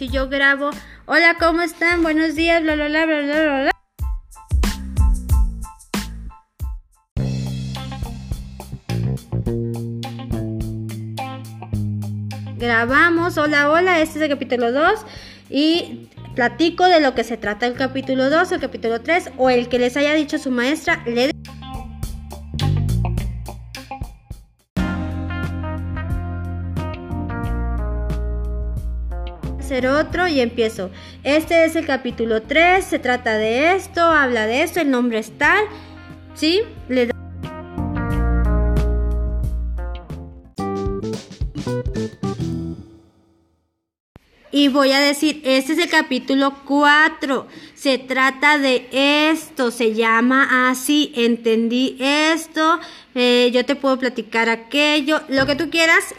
si yo grabo, hola, ¿cómo están? Buenos días, bla, bla, bla, bla, bla, bla. Grabamos, hola, hola, este es el capítulo 2 y platico de lo que se trata el capítulo 2, el capítulo 3 o el que les haya dicho su maestra, le otro y empiezo. Este es el capítulo 3, se trata de esto, habla de esto, el nombre es tal, ¿sí? Le da Y voy a decir, este es el capítulo 4, se trata de esto, se llama así, entendí esto, eh, yo te puedo platicar aquello, lo que tú quieras.